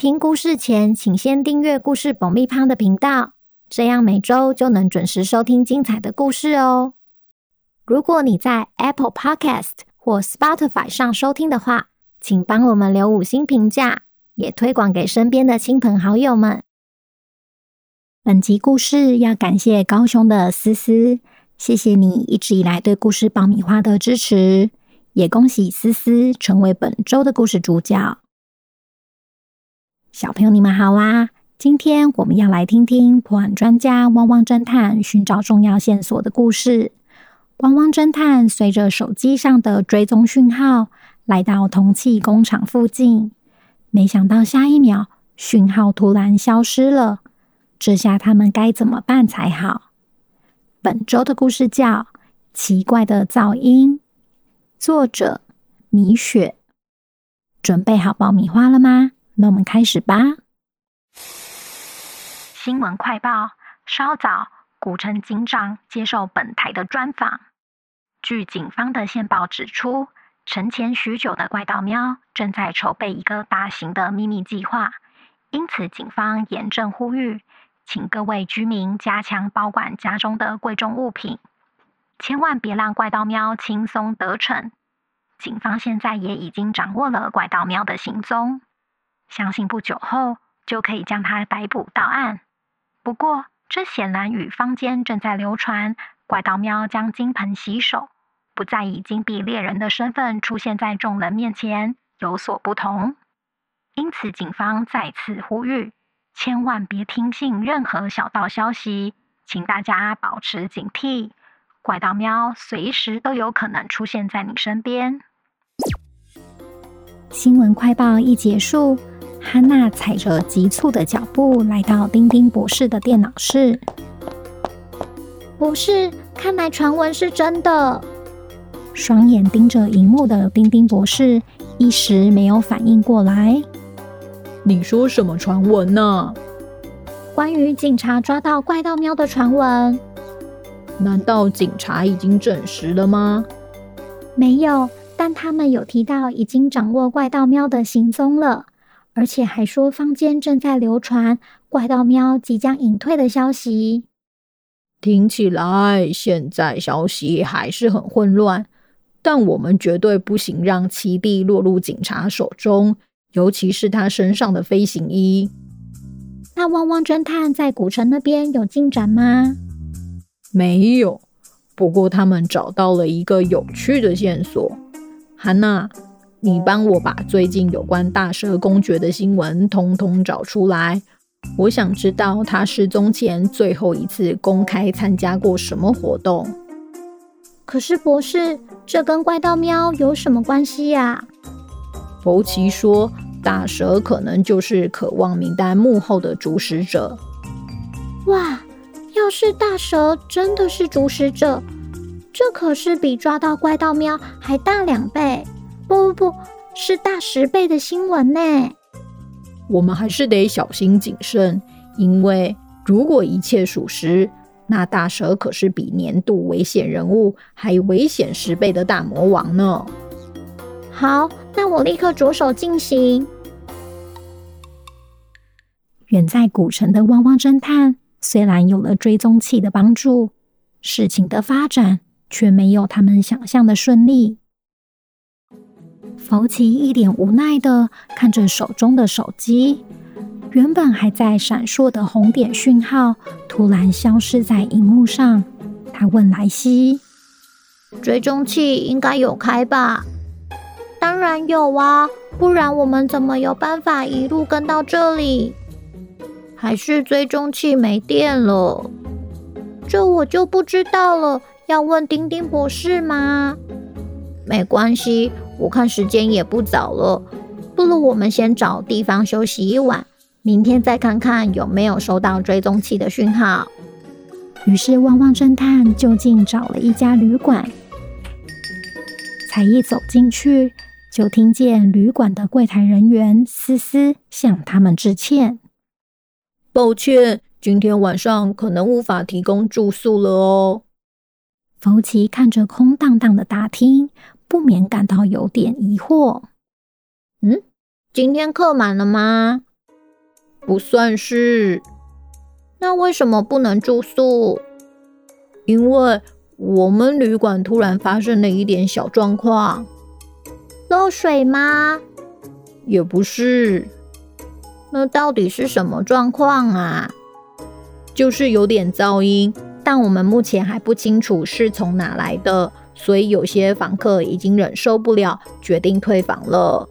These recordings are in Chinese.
听故事前，请先订阅“故事爆米花”的频道，这样每周就能准时收听精彩的故事哦。如果你在 Apple Podcast 或 Spotify 上收听的话，请帮我们留五星评价，也推广给身边的亲朋好友们。本集故事要感谢高雄的思思，谢谢你一直以来对“故事爆米花”的支持，也恭喜思思成为本周的故事主角。小朋友，你们好啊！今天我们要来听听破案专家汪汪侦探寻找重要线索的故事。汪汪侦探随着手机上的追踪讯号，来到铜器工厂附近，没想到下一秒讯号突然消失了。这下他们该怎么办才好？本周的故事叫《奇怪的噪音》，作者米雪。准备好爆米花了吗？那我们开始吧。新闻快报：稍早，古城警长接受本台的专访。据警方的线报指出，沉潜许久的怪盗喵正在筹备一个大型的秘密计划，因此警方严正呼吁，请各位居民加强保管家中的贵重物品，千万别让怪盗喵轻松得逞。警方现在也已经掌握了怪盗喵的行踪。相信不久后就可以将他逮捕到案。不过，这显然与坊间正在流传怪盗喵将金盆洗手，不再以金币猎人的身份出现在众人面前有所不同。因此，警方再次呼吁，千万别听信任何小道消息，请大家保持警惕，怪盗喵随时都有可能出现在你身边。新闻快报一结束。汉娜踩着急促的脚步来到丁丁博士的电脑室。博士，看来传闻是真的。双眼盯着荧幕的丁丁博士一时没有反应过来。你说什么传闻呢？关于警察抓到怪盗喵的传闻。难道警察已经证实了吗？没有，但他们有提到已经掌握怪盗喵的行踪了。而且还说，坊间正在流传怪盗喵即将隐退的消息。听起来现在消息还是很混乱，但我们绝对不行让七弟落入警察手中，尤其是他身上的飞行衣。那汪汪侦探在古城那边有进展吗？没有，不过他们找到了一个有趣的线索。汉娜。你帮我把最近有关大蛇公爵的新闻通通找出来。我想知道他失踪前最后一次公开参加过什么活动。可是博士，这跟怪盗喵有什么关系呀？福奇说，大蛇可能就是渴望名单幕后的主使者。哇，要是大蛇真的是主使者，这可是比抓到怪盗喵还大两倍。不不不，是大十倍的新闻呢！我们还是得小心谨慎，因为如果一切属实，那大蛇可是比年度危险人物还危险十倍的大魔王呢。好，那我立刻着手进行。远在古城的汪汪侦探，虽然有了追踪器的帮助，事情的发展却没有他们想象的顺利。福奇一脸无奈地看着手中的手机，原本还在闪烁的红点讯号突然消失在荧幕上。他问莱西：“追踪器应该有开吧？”“当然有啊，不然我们怎么有办法一路跟到这里？”“还是追踪器没电了？”“这我就不知道了，要问丁丁博士吗？”“没关系。”我看时间也不早了，不如我们先找地方休息一晚，明天再看看有没有收到追踪器的讯号。于是，汪汪侦探就近找了一家旅馆。才一走进去，就听见旅馆的柜台人员思思向他们致歉：“抱歉，今天晚上可能无法提供住宿了哦。”福奇看着空荡荡的大厅，不免感到有点疑惑：“嗯，今天客满了吗？”“不算是。”那为什么不能住宿？因为我们旅馆突然发生了一点小状况。漏水吗？也不是。那到底是什么状况啊？就是有点噪音，但我们目前还不清楚是从哪来的，所以有些房客已经忍受不了，决定退房了。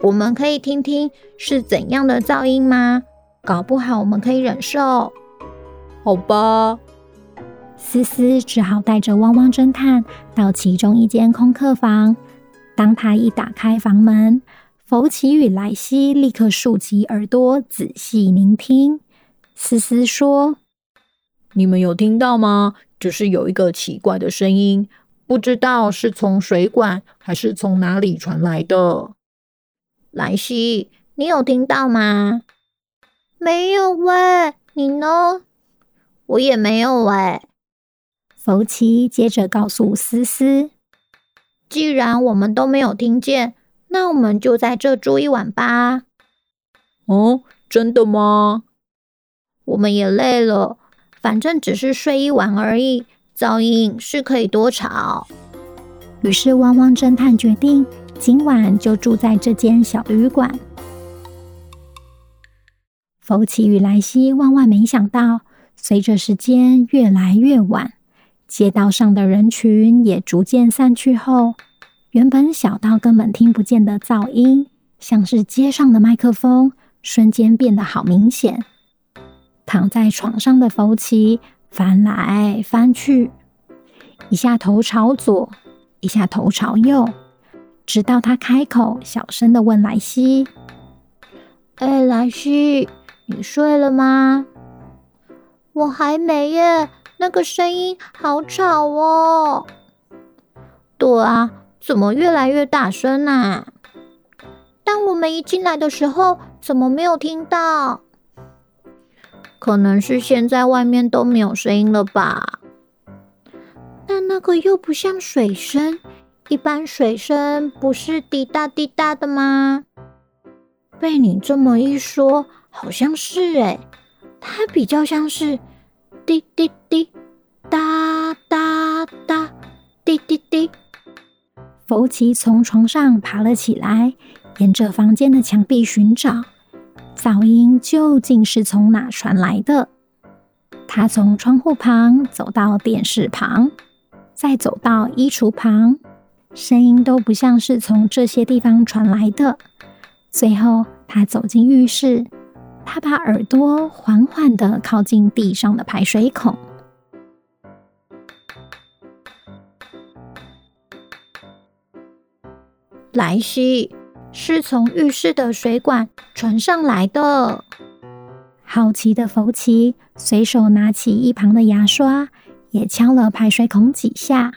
我们可以听听是怎样的噪音吗？搞不好我们可以忍受，好吧？思思只好带着汪汪侦探到其中一间空客房。当他一打开房门，福奇与莱西立刻竖起耳朵仔细聆听。思思说：“你们有听到吗？就是有一个奇怪的声音，不知道是从水管还是从哪里传来的。”莱西，你有听到吗？没有喂，你呢？我也没有喂。福奇接着告诉思思：“既然我们都没有听见，那我们就在这住一晚吧。”哦，真的吗？我们也累了，反正只是睡一晚而已，噪音是可以多吵。于是，汪汪侦探决定今晚就住在这间小旅馆。福奇与莱西万万没想到，随着时间越来越晚，街道上的人群也逐渐散去后，原本小到根本听不见的噪音，像是街上的麦克风，瞬间变得好明显。躺在床上的福奇翻来翻去，一下头朝左，一下头朝右，直到他开口小声的问莱西：“哎，莱西。”你睡了吗？我还没耶，那个声音好吵哦。对啊，怎么越来越大声啊？当我们一进来的时候，怎么没有听到？可能是现在外面都没有声音了吧？但那个又不像水声，一般水声不是滴答滴答的吗？被你这么一说。好像是诶，它比较像是滴滴滴，哒哒哒，滴滴滴。福奇从床上爬了起来，沿着房间的墙壁寻找噪音究竟是从哪传来的。他从窗户旁走到电视旁，再走到衣橱旁，声音都不像是从这些地方传来的。最后，他走进浴室。他把耳朵缓缓地靠近地上的排水孔。莱西，是从浴室的水管传上来的。好奇的福奇随手拿起一旁的牙刷，也敲了排水孔几下。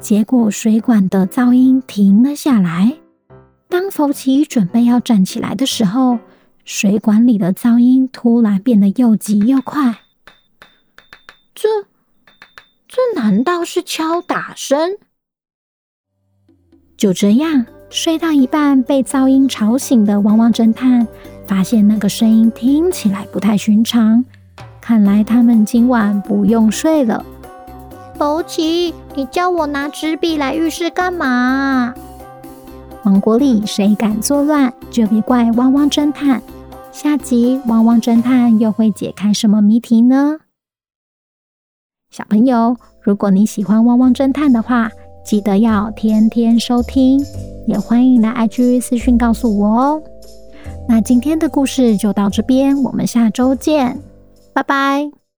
结果水管的噪音停了下来。当福奇准备要站起来的时候，水管里的噪音突然变得又急又快。这，这难道是敲打声？就这样，睡到一半被噪音吵醒的汪汪侦探发现那个声音听起来不太寻常，看来他们今晚不用睡了。福奇，你叫我拿纸笔来浴室干嘛？王国里谁敢作乱，就别怪汪汪侦探。下集汪汪侦探又会解开什么谜题呢？小朋友，如果你喜欢汪汪侦探的话，记得要天天收听，也欢迎来 IG 私讯告诉我哦。那今天的故事就到这边，我们下周见，拜拜。